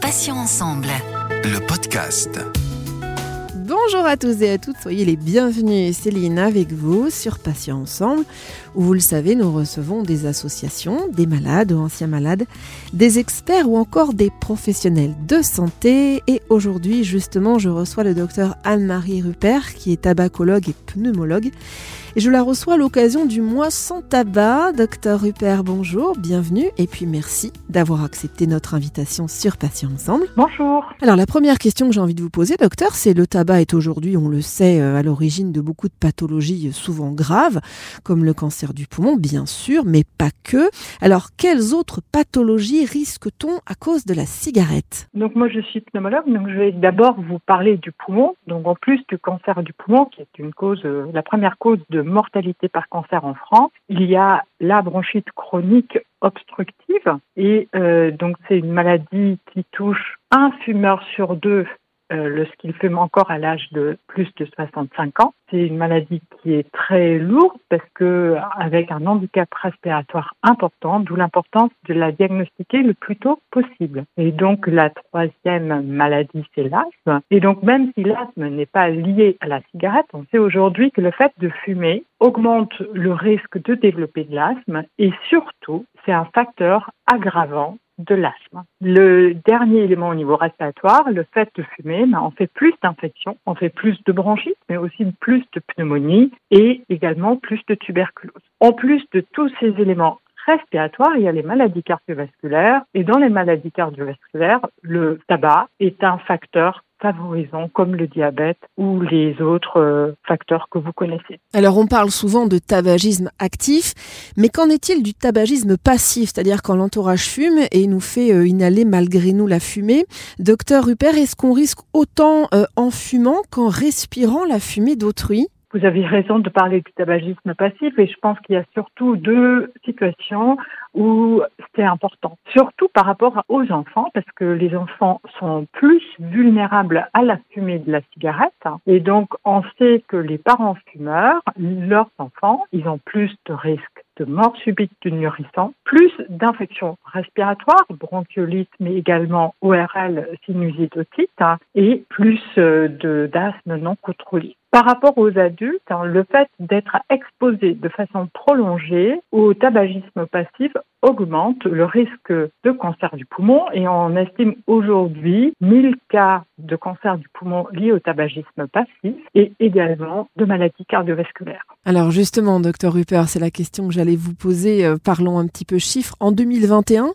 Passions ensemble. Le podcast. Bonjour à tous et à toutes, soyez les bienvenus. Céline avec vous sur Patients Ensemble, où vous le savez, nous recevons des associations, des malades ou anciens malades, des experts ou encore des professionnels de santé. Et aujourd'hui, justement, je reçois le docteur Anne-Marie Rupert, qui est tabacologue et pneumologue. Et je la reçois à l'occasion du mois sans tabac. Docteur Rupert, bonjour, bienvenue et puis merci d'avoir accepté notre invitation sur Patients Ensemble. Bonjour. Alors la première question que j'ai envie de vous poser, docteur, c'est le tabac est aujourd'hui, on le sait, euh, à l'origine de beaucoup de pathologies souvent graves, comme le cancer du poumon, bien sûr, mais pas que. Alors quelles autres pathologies risque-t-on à cause de la cigarette? Donc moi je suis pneumologue, donc je vais d'abord vous parler du poumon. Donc en plus du cancer du poumon, qui est une cause, euh, la première cause de mortalité par cancer en France, il y a la bronchite chronique obstructive. Et euh, donc c'est une maladie qui touche un fumeur sur deux euh, lorsqu'il fume encore à l'âge de plus de 65 ans. C'est une maladie qui est très lourde parce que avec un handicap respiratoire important, d'où l'importance de la diagnostiquer le plus tôt possible. Et donc la troisième maladie, c'est l'asthme. Et donc même si l'asthme n'est pas lié à la cigarette, on sait aujourd'hui que le fait de fumer augmente le risque de développer de l'asthme et surtout, c'est un facteur aggravant de l'asthme. Le dernier élément au niveau respiratoire, le fait de fumer, ben, on fait plus d'infections, on fait plus de bronchite, mais aussi plus de pneumonie et également plus de tuberculose. En plus de tous ces éléments respiratoires, il y a les maladies cardiovasculaires et dans les maladies cardiovasculaires, le tabac est un facteur comme le diabète ou les autres euh, facteurs que vous connaissez. Alors on parle souvent de tabagisme actif, mais qu'en est-il du tabagisme passif, c'est-à-dire quand l'entourage fume et nous fait euh, inhaler malgré nous la fumée. Docteur Rupert, est-ce qu'on risque autant euh, en fumant qu'en respirant la fumée d'autrui? Vous avez raison de parler du tabagisme passif et je pense qu'il y a surtout deux situations où c'est important. Surtout par rapport aux enfants, parce que les enfants sont plus vulnérables à la fumée de la cigarette. Et donc, on sait que les parents fumeurs, leurs enfants, ils ont plus de risques de mort subite du nourrisson, plus d'infections respiratoires, bronchiolite, mais également ORL, sinusite, otite, et plus de d'asthme non contrôlé. Par rapport aux adultes, hein, le fait d'être exposé de façon prolongée au tabagisme passif augmente le risque de cancer du poumon et on estime aujourd'hui 1000 cas de cancer du poumon liés au tabagisme passif et également de maladies cardiovasculaires. Alors justement, docteur Rupert, c'est la question que j'allais vous poser. Euh, parlons un petit peu chiffres. En 2021,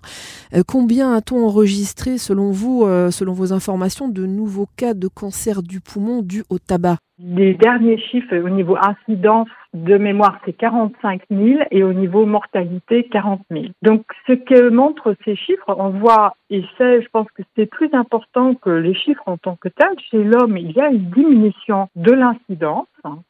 euh, combien a-t-on enregistré, selon vous, euh, selon vos informations, de nouveaux cas de cancer du poumon dû au tabac? Les derniers chiffres au niveau incidence de mémoire, c'est 45 000 et au niveau mortalité, 40 000. Donc, ce que montrent ces chiffres, on voit, et je pense que c'est plus important que les chiffres en tant que tels, chez l'homme, il y a une diminution de l'incidence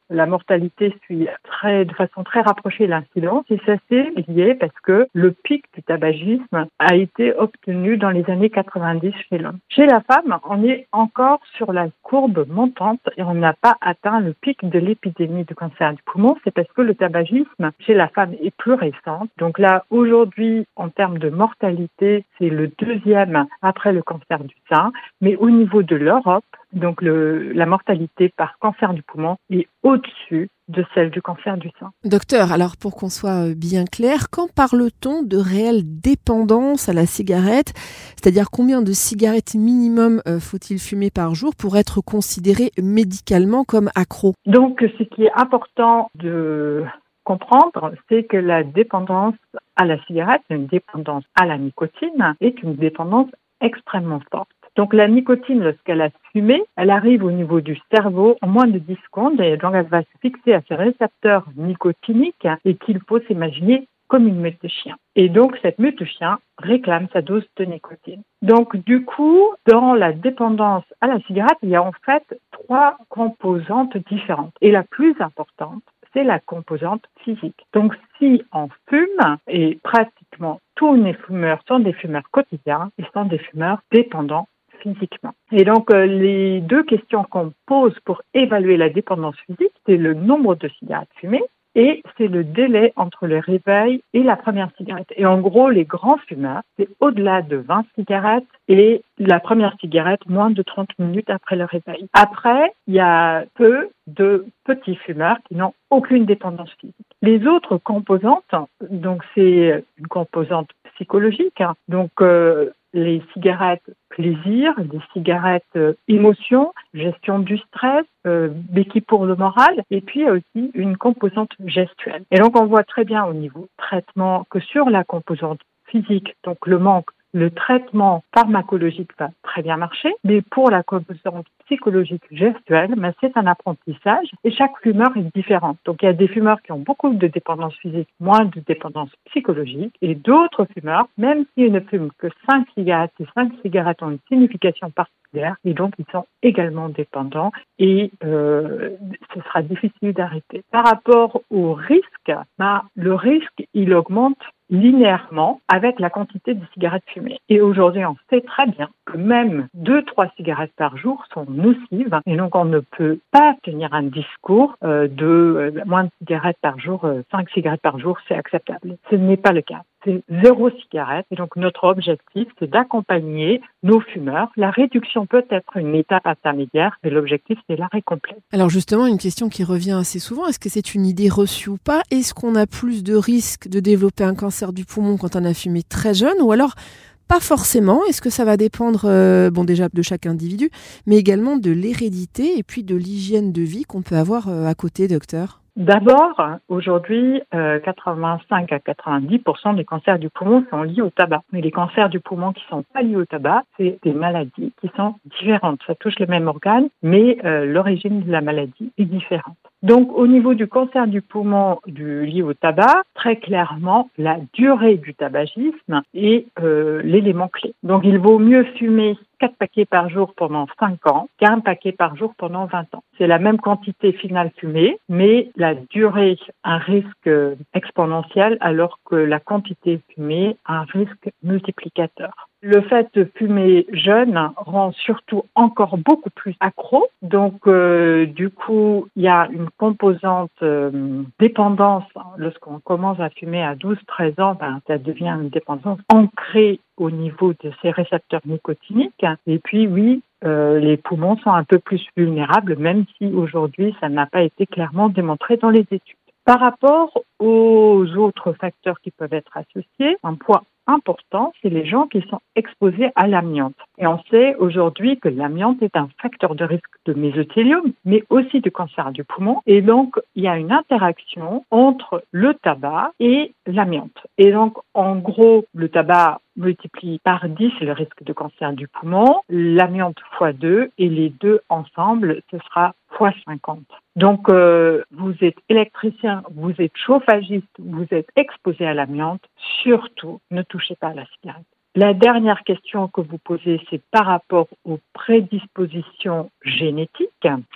la mortalité suit très, de façon très rapprochée l'incidence et ça c'est lié parce que le pic du tabagisme a été obtenu dans les années 90 chez l'homme. Chez la femme, on est encore sur la courbe montante et on n'a pas atteint le pic de l'épidémie de cancer du poumon. C'est parce que le tabagisme chez la femme est plus récent. Donc là, aujourd'hui, en termes de mortalité, c'est le deuxième après le cancer du sein. Mais au niveau de l'Europe, donc la mortalité par cancer du poumon est au-dessus de celle du cancer du sein. Docteur, alors pour qu'on soit euh, bien clair, quand parle-t-on de réelle dépendance à la cigarette? C'est-à-dire combien de cigarettes minimum euh, faut-il fumer par jour pour être considéré médicalement comme accro? Donc ce qui est important de comprendre, c'est que la dépendance à la cigarette, une dépendance à la nicotine, est une dépendance extrêmement forte. Donc la nicotine, lorsqu'elle a fumé, elle arrive au niveau du cerveau en moins de 10 secondes et donc elle va se fixer à ses récepteurs nicotiniques et qu'il faut s'imaginer comme une meute de chien. Et donc, cette meute de chien réclame sa dose de nicotine. Donc, du coup, dans la dépendance à la cigarette, il y a en fait trois composantes différentes. Et la plus importante, c'est la composante physique. Donc, si on fume, et pratiquement tous les fumeurs sont des fumeurs quotidiens, ils sont des fumeurs dépendants physiquement. Et donc, euh, les deux questions qu'on pose pour évaluer la dépendance physique, c'est le nombre de cigarettes fumées et c'est le délai entre le réveil et la première cigarette. Et en gros, les grands fumeurs, c'est au-delà de 20 cigarettes et la première cigarette moins de 30 minutes après le réveil. Après, il y a peu de petits fumeurs qui n'ont aucune dépendance physique. Les autres composantes, donc c'est une composante psychologique, hein. donc euh, les cigarettes plaisir, les cigarettes euh, émotion, gestion du stress, euh, béquille pour le moral, et puis aussi une composante gestuelle. Et donc on voit très bien au niveau traitement que sur la composante physique, donc le manque le traitement pharmacologique va très bien marcher, mais pour la composante psychologique gestuelle, mais c'est un apprentissage et chaque fumeur est différent. Donc il y a des fumeurs qui ont beaucoup de dépendance physique, moins de dépendance psychologique, et d'autres fumeurs, même s'ils ne fument que 5 cigarettes, et 5 cigarettes ont une signification particulière, et donc ils sont également dépendants et euh, ce sera difficile d'arrêter. Par rapport au risque, bah, le risque, il augmente linéairement avec la quantité de cigarettes fumées. Et aujourd'hui, on sait très bien que même deux, trois cigarettes par jour sont nocives et donc on ne peut pas tenir un discours euh, de euh, moins de cigarettes par jour, euh, cinq cigarettes par jour, c'est acceptable. Ce n'est pas le cas c'est zéro cigarette. Et donc notre objectif, c'est d'accompagner nos fumeurs. La réduction peut être une étape intermédiaire, mais l'objectif, c'est l'arrêt complet. Alors justement, une question qui revient assez souvent, est-ce que c'est une idée reçue ou pas? Est-ce qu'on a plus de risques de développer un cancer du poumon quand on a fumé très jeune? Ou alors pas forcément? Est-ce que ça va dépendre, euh, bon déjà de chaque individu, mais également de l'hérédité et puis de l'hygiène de vie qu'on peut avoir euh, à côté, docteur? D'abord, aujourd'hui, 85 euh, à 90% des cancers du poumon sont liés au tabac. Mais les cancers du poumon qui sont pas liés au tabac, c'est des maladies qui sont différentes. Ça touche le même organe, mais euh, l'origine de la maladie est différente. Donc, au niveau du cancer du poumon du, lié au tabac, très clairement, la durée du tabagisme est euh, l'élément clé. Donc, il vaut mieux fumer 4 paquets par jour pendant 5 ans qu'un paquet par jour pendant 20 ans. C'est la même quantité finale fumée, mais la durée a un risque exponentiel alors que la quantité fumée a un risque multiplicateur. Le fait de fumer jeune rend surtout encore beaucoup plus accro. Donc, euh, du coup, il y a une composante euh, dépendance. Lorsqu'on commence à fumer à 12-13 ans, ben, ça devient une dépendance ancrée au niveau de ces récepteurs nicotiniques. Et puis, oui, euh, les poumons sont un peu plus vulnérables, même si aujourd'hui, ça n'a pas été clairement démontré dans les études. Par rapport aux autres facteurs qui peuvent être associés, un poids important, c'est les gens qui sont exposés à l'amiante. Et on sait aujourd'hui que l'amiante est un facteur de risque de mésothélium, mais aussi de cancer du poumon. Et donc, il y a une interaction entre le tabac et l'amiante. Et donc, en gros, le tabac multiplie par 10 le risque de cancer du poumon, l'amiante x 2, et les deux ensemble, ce sera x 50. Donc, euh, vous êtes électricien, vous êtes chauffagiste, vous êtes exposé à l'amiante, surtout ne touchez pas à la cigarette. La dernière question que vous posez, c'est par rapport aux prédispositions génétiques.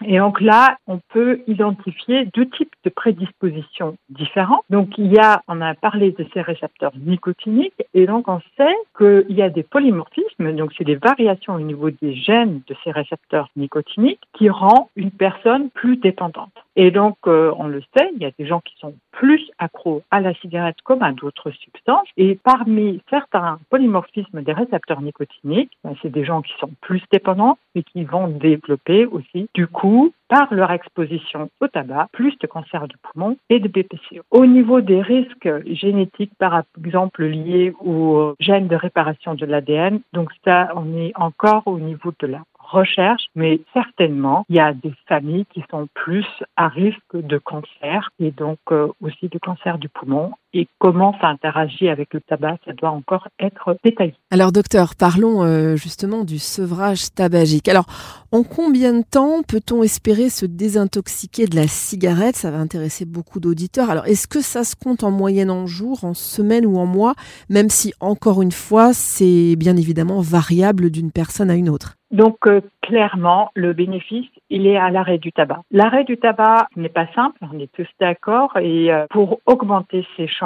Et donc là, on peut identifier deux types de prédispositions différents. Donc il y a, on a parlé de ces récepteurs nicotiniques, et donc on sait qu'il y a des polymorphismes, donc c'est des variations au niveau des gènes de ces récepteurs nicotiniques qui rend une personne plus dépendante. Et donc, euh, on le sait, il y a des gens qui sont plus accros à la cigarette comme à d'autres substances. Et parmi certains polymorphismes des récepteurs nicotiniques, ben, c'est des gens qui sont plus dépendants et qui vont développer aussi, du coup, par leur exposition au tabac, plus de cancer du poumon et de BPCO. Au niveau des risques génétiques, par exemple liés aux gènes de réparation de l'ADN, donc ça, on est encore au niveau de la recherche, mais certainement, il y a des familles qui sont plus à risque de cancer et donc euh, aussi de cancer du poumon. Et comment ça interagit avec le tabac, ça doit encore être détaillé. Alors docteur, parlons euh, justement du sevrage tabagique. Alors, en combien de temps peut-on espérer se désintoxiquer de la cigarette? Ça va intéresser beaucoup d'auditeurs. Alors, est-ce que ça se compte en moyenne en jours, en semaines ou en mois, même si, encore une fois, c'est bien évidemment variable d'une personne à une autre? Donc euh, clairement, le bénéfice, il est à l'arrêt du tabac. L'arrêt du tabac n'est pas simple, on est tous d'accord, et euh, pour augmenter ses chances,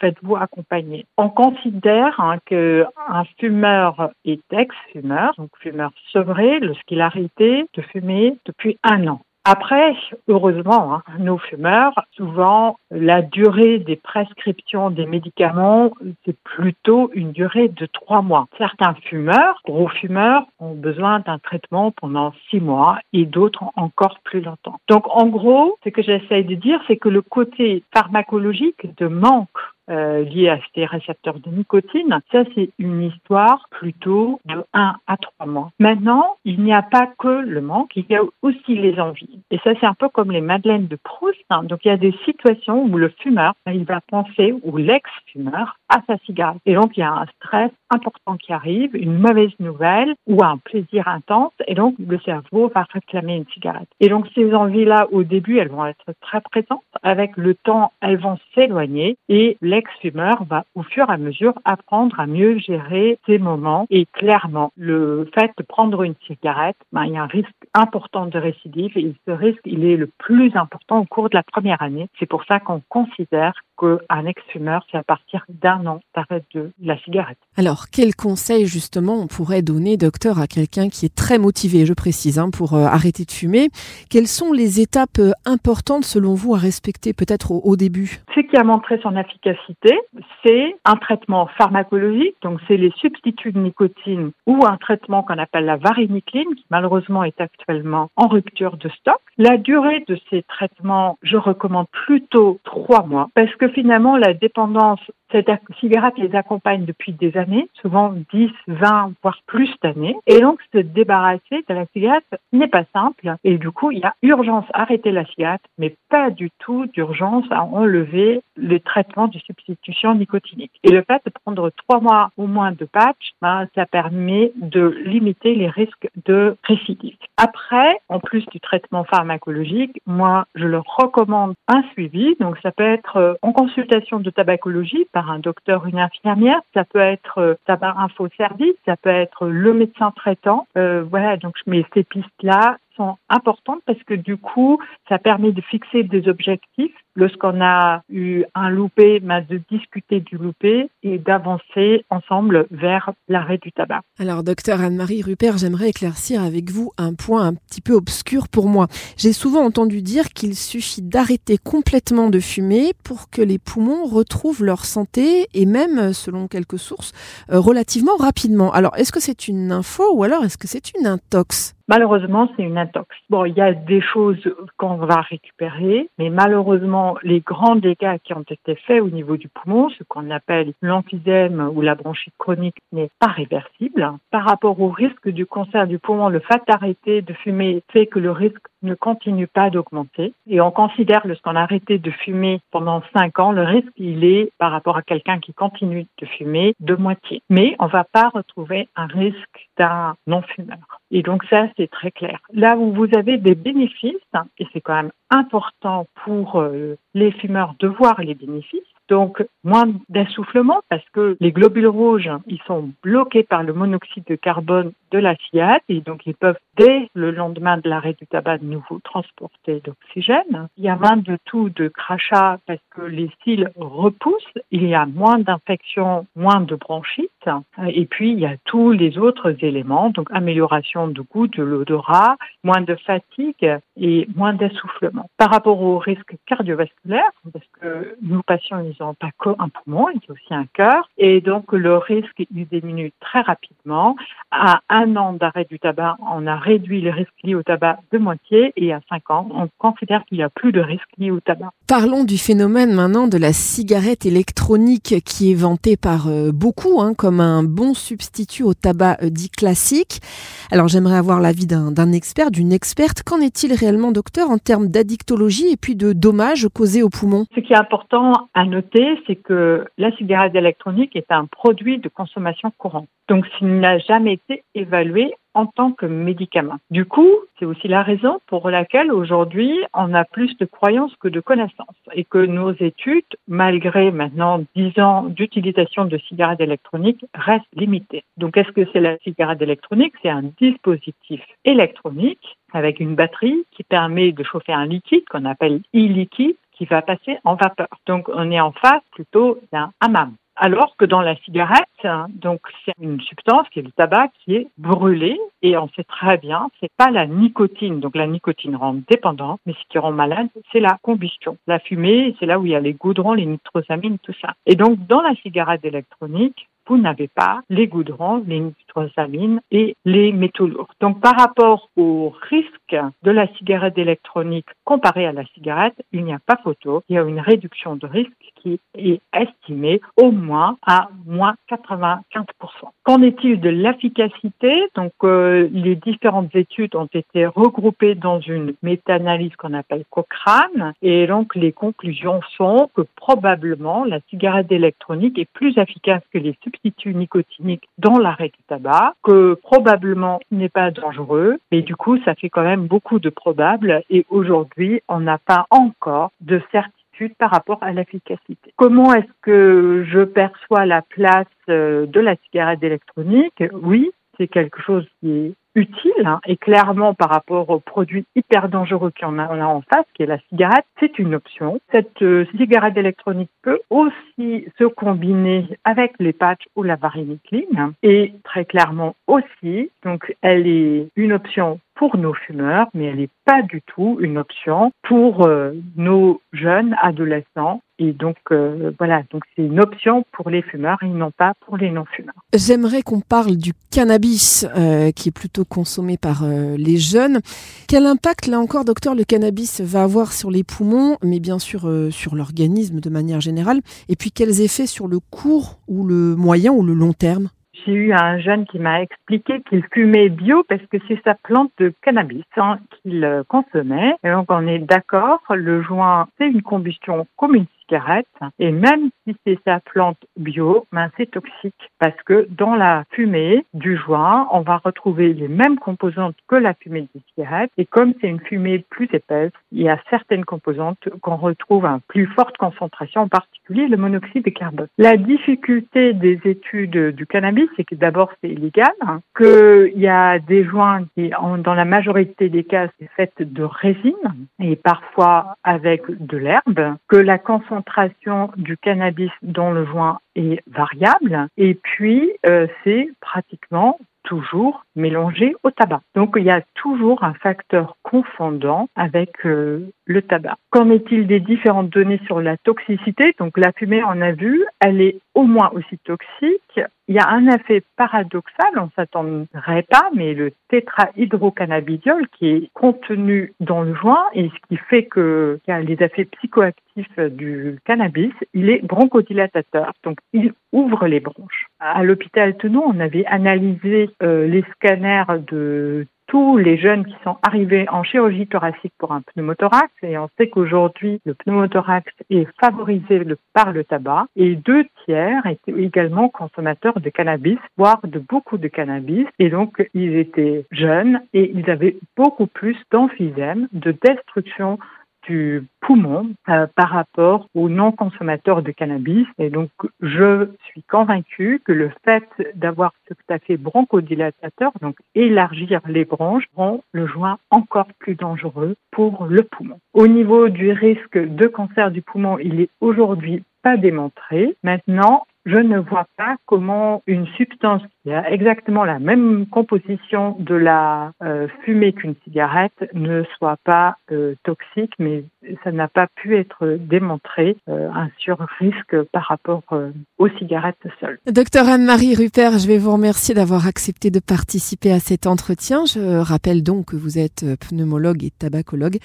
faites-vous accompagner. On considère hein, qu'un fumeur est ex-fumeur, donc fumeur sevré, lorsqu'il a arrêté de fumer depuis un an. Après, heureusement, hein, nos fumeurs, souvent, la durée des prescriptions des médicaments, c'est plutôt une durée de trois mois. Certains fumeurs, gros fumeurs, ont besoin d'un traitement pendant six mois et d'autres encore plus longtemps. Donc, en gros, ce que j'essaye de dire, c'est que le côté pharmacologique de manque euh, liées à ces récepteurs de nicotine. Ça, c'est une histoire plutôt de 1 à 3 mois. Maintenant, il n'y a pas que le manque, il y a aussi les envies. Et ça, c'est un peu comme les madeleines de Proust. Hein. Donc, il y a des situations où le fumeur, il va penser, ou l'ex-fumeur, à sa cigarette. Et donc, il y a un stress important qui arrive, une mauvaise nouvelle ou un plaisir intense. Et donc, le cerveau va réclamer une cigarette. Et donc, ces envies-là, au début, elles vont être très présentes. Avec le temps, elles vont s'éloigner et l'ex-fumeur va, au fur et à mesure, apprendre à mieux gérer ses moments. Et clairement, le fait de prendre une cigarette, ben, il y a un risque important de récidive et ce risque, il est le plus important au cours de la première année. C'est pour ça qu'on considère qu'un ex-fumeur, c'est à partir d'un an d'arrêt de la cigarette. Alors, quel conseil justement on pourrait donner, docteur, à quelqu'un qui est très motivé, je précise, hein, pour euh, arrêter de fumer? Quelles sont les étapes euh, importantes selon vous à respecter peut-être au, début? Ce qui a montré son efficacité, c'est un traitement pharmacologique, donc c'est les substituts de nicotine ou un traitement qu'on appelle la varinicline, qui malheureusement est actuellement en rupture de stock. La durée de ces traitements, je recommande plutôt trois mois, parce que finalement, la dépendance cette cigarette les accompagne depuis des années, souvent 10, 20, voire plus d'années. Et donc, se débarrasser de la cigarette n'est pas simple. Et du coup, il y a urgence à arrêter la cigarette, mais pas du tout d'urgence à enlever le traitement de substitution nicotinique. Et le fait de prendre trois mois au moins de patch, ben, ça permet de limiter les risques de récidive. Après, en plus du traitement pharmacologique, moi, je leur recommande un suivi. Donc, ça peut être euh, en consultation de tabacologie par un docteur, une infirmière, ça peut être euh, tabac info service, ça peut être le médecin traitant. Euh, voilà, donc mais ces pistes-là sont importantes parce que du coup, ça permet de fixer des objectifs lorsqu'on a eu un loupé, ben, de discuter du loupé et d'avancer ensemble vers l'arrêt du tabac. Alors, docteur Anne-Marie Rupert, j'aimerais éclaircir avec vous un point un petit peu obscur pour moi. J'ai souvent entendu dire qu'il suffit d'arrêter complètement de fumer pour que les poumons retrouvent leur santé et même, selon quelques sources, euh, relativement rapidement. Alors, est-ce que c'est une info ou alors est-ce que c'est une intox? Malheureusement, c'est une intox. Bon, il y a des choses qu'on va récupérer, mais malheureusement, les grands dégâts qui ont été faits au niveau du poumon, ce qu'on appelle l'emphysème ou la bronchite chronique, n'est pas réversible. Par rapport au risque du cancer du poumon, le fait d'arrêter de fumer fait que le risque ne continue pas d'augmenter. Et on considère lorsqu'on a arrêté de fumer pendant 5 ans, le risque, il est, par rapport à quelqu'un qui continue de fumer, de moitié. Mais on ne va pas retrouver un risque d'un non-fumeur. Et donc ça, c'est très clair. Là où vous avez des bénéfices, et c'est quand même important pour euh, les fumeurs de voir les bénéfices, donc moins d'essoufflement parce que les globules rouges, ils sont bloqués par le monoxyde de carbone de la cigarette et donc ils peuvent dès le lendemain de l'arrêt du tabac de nouveau transporter l'oxygène. Il y a moins de tout de crachat parce que les cils repoussent, il y a moins d'infections, moins de bronchite et puis il y a tous les autres éléments, donc amélioration du goût, de l'odorat, moins de fatigue et moins d'essoufflement. Par rapport au risque cardiovasculaire, parce que nos patients, ils n'ont pas qu'un poumon, ils ont aussi un cœur, et donc le risque, il diminue très rapidement. À un an d'arrêt du tabac, on a réduit les risques liés au tabac de moitié, et à cinq ans, on considère qu'il n'y a plus de risques liés au tabac. Parlons du phénomène maintenant de la cigarette électronique qui est vantée par euh, beaucoup hein, comme un bon substitut au tabac euh, dit classique. Alors j'aimerais avoir l'avis d'un expert, d'une experte. Qu'en est-il réellement, docteur, en termes d'addictologie et puis de dommages causés aux poumons? Ce qui est important à noter, c'est que la cigarette électronique est un produit de consommation courante. Donc, s'il n'a jamais été évalué en tant que médicament. Du coup, c'est aussi la raison pour laquelle aujourd'hui, on a plus de croyances que de connaissances et que nos études, malgré maintenant 10 ans d'utilisation de cigarettes électroniques, restent limitées. Donc, est-ce que c'est la cigarette électronique? C'est un dispositif électronique avec une batterie qui permet de chauffer un liquide qu'on appelle e-liquide qui va passer en vapeur. Donc, on est en face plutôt d'un hammam. Alors que dans la cigarette, donc c'est une substance qui est le tabac qui est brûlé et on sait très bien, c'est pas la nicotine. Donc la nicotine rend dépendant, mais ce qui rend malade, c'est la combustion. La fumée, c'est là où il y a les goudrons, les nitrosamines, tout ça. Et donc dans la cigarette électronique, vous n'avez pas les goudrons, les nitrosamines et les métaux lourds. Donc par rapport au risque de la cigarette électronique comparé à la cigarette, il n'y a pas photo. Il y a une réduction de risque qui est estimée au moins à moins 95%. Qu'en est-il de l'efficacité? Donc euh, les différentes études ont été regroupées dans une méta-analyse qu'on appelle Cochrane et donc les conclusions sont que probablement la cigarette électronique est plus efficace que les substituts nicotiniques dans l'arrêt du tabac, que probablement n'est pas dangereux, mais du coup ça fait quand même beaucoup de probables et aujourd'hui on n'a pas encore de certitude par rapport à l'efficacité. Comment est-ce que je perçois la place euh, de la cigarette électronique? Oui, c'est quelque chose qui est utile hein, et clairement par rapport aux produits hyper dangereux qu'on a, en face, qui est la cigarette, c'est une option. Cette euh, cigarette électronique peut aussi se combiner avec les patchs ou la varenicline et très clairement aussi, donc elle est une option pour nos fumeurs, mais elle n'est pas du tout une option pour euh, nos jeunes adolescents. Et donc euh, voilà, donc c'est une option pour les fumeurs et non pas pour les non-fumeurs. J'aimerais qu'on parle du cannabis euh, qui est plutôt consommé par euh, les jeunes. Quel impact là encore, docteur, le cannabis va avoir sur les poumons, mais bien sûr euh, sur l'organisme de manière générale? Et puis quels effets sur le court ou le moyen ou le long terme? J'ai eu un jeune qui m'a expliqué qu'il fumait bio parce que c'est sa plante de cannabis hein, qu'il euh, consommait. Et donc on est d'accord, le joint c'est une combustion comme une cigarette. Et même si c'est sa plante bio, ben c'est toxique. Parce que dans la fumée du joint, on va retrouver les mêmes composantes que la fumée des cigarettes et comme c'est une fumée plus épaisse, il y a certaines composantes qu'on retrouve à plus forte concentration, en particulier le monoxyde de carbone. La difficulté des études du cannabis, c'est que d'abord c'est illégal, hein, qu'il y a des joints qui, dans la majorité des cas, c'est fait de résine et parfois avec de l'herbe, que la concentration du cannabis dans le joint est variable. Et puis euh, c'est pratiquement toujours mélangé au tabac. Donc il y a toujours un facteur confondant avec euh, le tabac. Qu'en est-il des différentes données sur la toxicité? Donc la fumée, on a vu, elle est au moins aussi toxique. Il y a un effet paradoxal, on s'attendrait pas, mais le tétrahydrocannabidiol qui est contenu dans le joint et ce qui fait que les effets psychoactifs du cannabis, il est bronchodilatateur, donc il ouvre les bronches. À l'hôpital Tenon, on avait analysé euh, les scanners de tous les jeunes qui sont arrivés en chirurgie thoracique pour un pneumothorax. Et on sait qu'aujourd'hui le pneumothorax est favorisé par le tabac. Et deux tiers étaient également consommateurs de cannabis, voire de beaucoup de cannabis. Et donc ils étaient jeunes et ils avaient beaucoup plus d'emphysème, de destruction du poumon euh, par rapport aux non-consommateurs de cannabis. Et donc, je suis convaincue que le fait d'avoir ce fait bronchodilatateur, donc élargir les bronches, rend le joint encore plus dangereux pour le poumon. Au niveau du risque de cancer du poumon, il est aujourd'hui pas démontré. Maintenant, je ne vois pas comment une substance qui a exactement la même composition de la euh, fumée qu'une cigarette ne soit pas euh, toxique, mais ça n'a pas pu être démontré euh, un sur-risque par rapport aux cigarettes seules. Docteur Anne-Marie Rupert, je vais vous remercier d'avoir accepté de participer à cet entretien. Je rappelle donc que vous êtes pneumologue et tabacologue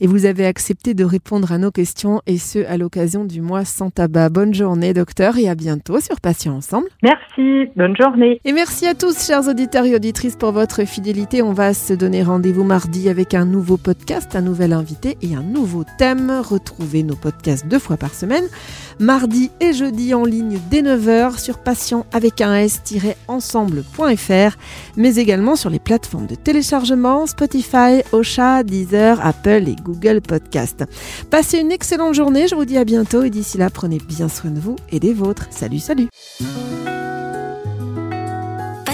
et vous avez accepté de répondre à nos questions et ce à l'occasion du mois sans tabac. Bonne journée docteur et à bientôt sur Patients Ensemble. Merci, bonne journée. Et merci à tous, chers auditeurs et auditrices, pour votre fidélité. On va se donner rendez-vous mardi avec un nouveau podcast, un nouvel invité et un nouveau thème. Retrouvez nos podcasts deux fois par semaine, mardi et jeudi en ligne dès 9h sur patient avec un s-ensemble.fr, mais également sur les plateformes de téléchargement Spotify, Ocha, Deezer, Apple et Google Podcast. Passez une excellente journée, je vous dis à bientôt et d'ici là, prenez bien soin de vous et des vôtres. Salut, salut.